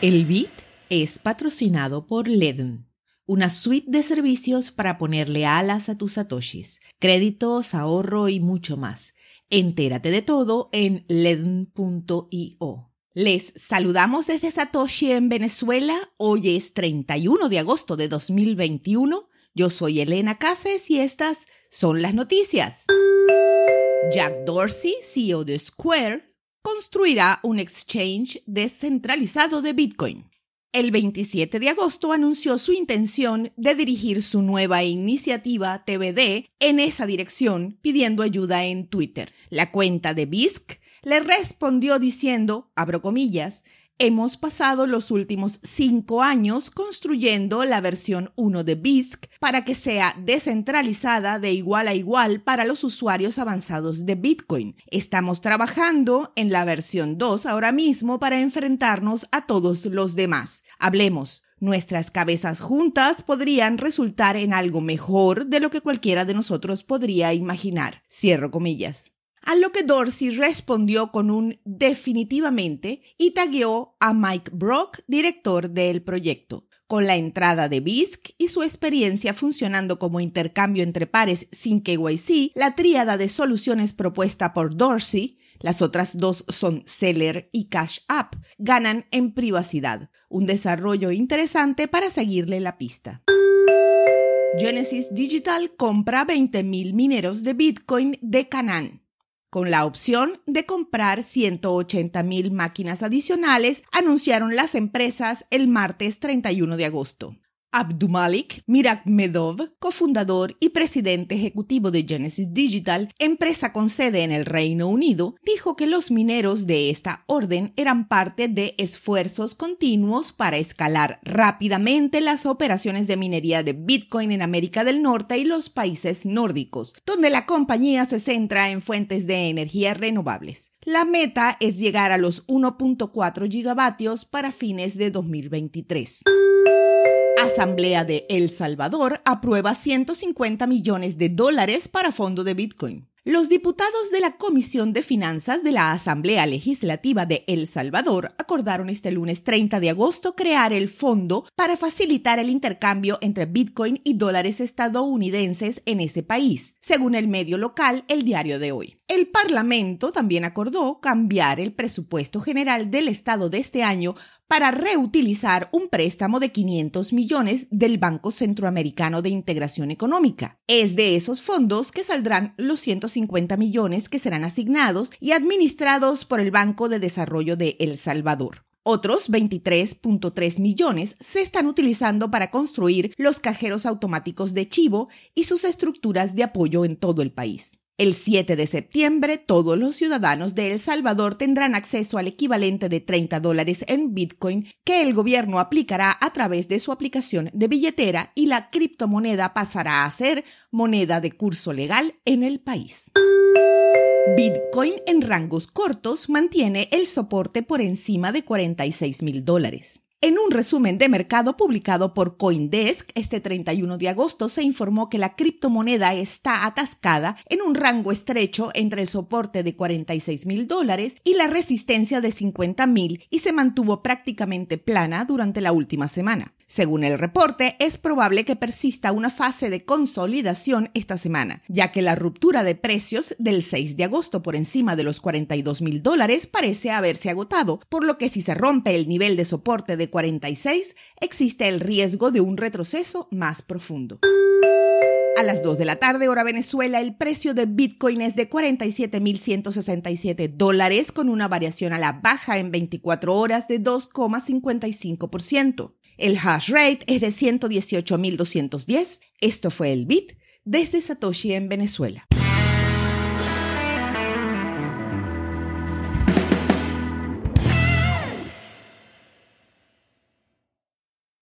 El Bit es patrocinado por Ledn, una suite de servicios para ponerle alas a tus satoshis, créditos, ahorro y mucho más. Entérate de todo en ledn.io. Les saludamos desde Satoshi en Venezuela. Hoy es 31 de agosto de 2021. Yo soy Elena Cases y estas son las noticias. Jack Dorsey, CEO de Square, construirá un exchange descentralizado de Bitcoin. El 27 de agosto anunció su intención de dirigir su nueva iniciativa TBD en esa dirección, pidiendo ayuda en Twitter. La cuenta de BISC le respondió diciendo, abro comillas, Hemos pasado los últimos cinco años construyendo la versión 1 de BISC para que sea descentralizada de igual a igual para los usuarios avanzados de Bitcoin. Estamos trabajando en la versión 2 ahora mismo para enfrentarnos a todos los demás. Hablemos. Nuestras cabezas juntas podrían resultar en algo mejor de lo que cualquiera de nosotros podría imaginar. Cierro comillas a lo que Dorsey respondió con un definitivamente y tagueó a Mike Brock, director del proyecto. Con la entrada de BISC y su experiencia funcionando como intercambio entre pares sin KYC, la tríada de soluciones propuesta por Dorsey, las otras dos son Seller y Cash App, ganan en privacidad, un desarrollo interesante para seguirle la pista. Genesis Digital compra 20.000 mineros de Bitcoin de Canaan con la opción de comprar 180 mil máquinas adicionales, anunciaron las empresas el martes 31 de agosto. Abdumalik Mirakmedov, cofundador y presidente ejecutivo de Genesis Digital, empresa con sede en el Reino Unido, dijo que los mineros de esta orden eran parte de esfuerzos continuos para escalar rápidamente las operaciones de minería de Bitcoin en América del Norte y los países nórdicos, donde la compañía se centra en fuentes de energía renovables. La meta es llegar a los 1.4 gigavatios para fines de 2023. Asamblea de El Salvador aprueba 150 millones de dólares para fondo de Bitcoin. Los diputados de la Comisión de Finanzas de la Asamblea Legislativa de El Salvador acordaron este lunes 30 de agosto crear el fondo para facilitar el intercambio entre Bitcoin y dólares estadounidenses en ese país, según el medio local El Diario de Hoy. El Parlamento también acordó cambiar el presupuesto general del Estado de este año para reutilizar un préstamo de 500 millones del Banco Centroamericano de Integración Económica. Es de esos fondos que saldrán los 150 millones que serán asignados y administrados por el Banco de Desarrollo de El Salvador. Otros 23.3 millones se están utilizando para construir los cajeros automáticos de Chivo y sus estructuras de apoyo en todo el país. El 7 de septiembre, todos los ciudadanos de El Salvador tendrán acceso al equivalente de 30 dólares en Bitcoin que el gobierno aplicará a través de su aplicación de billetera y la criptomoneda pasará a ser moneda de curso legal en el país. Bitcoin en rangos cortos mantiene el soporte por encima de 46 mil dólares. En un resumen de mercado publicado por Coindesk este 31 de agosto se informó que la criptomoneda está atascada en un rango estrecho entre el soporte de 46 mil dólares y la resistencia de 50 mil y se mantuvo prácticamente plana durante la última semana. Según el reporte, es probable que persista una fase de consolidación esta semana, ya que la ruptura de precios del 6 de agosto por encima de los 42 mil dólares parece haberse agotado, por lo que si se rompe el nivel de soporte de 46, existe el riesgo de un retroceso más profundo. A las 2 de la tarde, hora Venezuela, el precio de Bitcoin es de 47.167 dólares con una variación a la baja en 24 horas de 2,55%. El hash rate es de 118.210. Esto fue el bit desde Satoshi en Venezuela.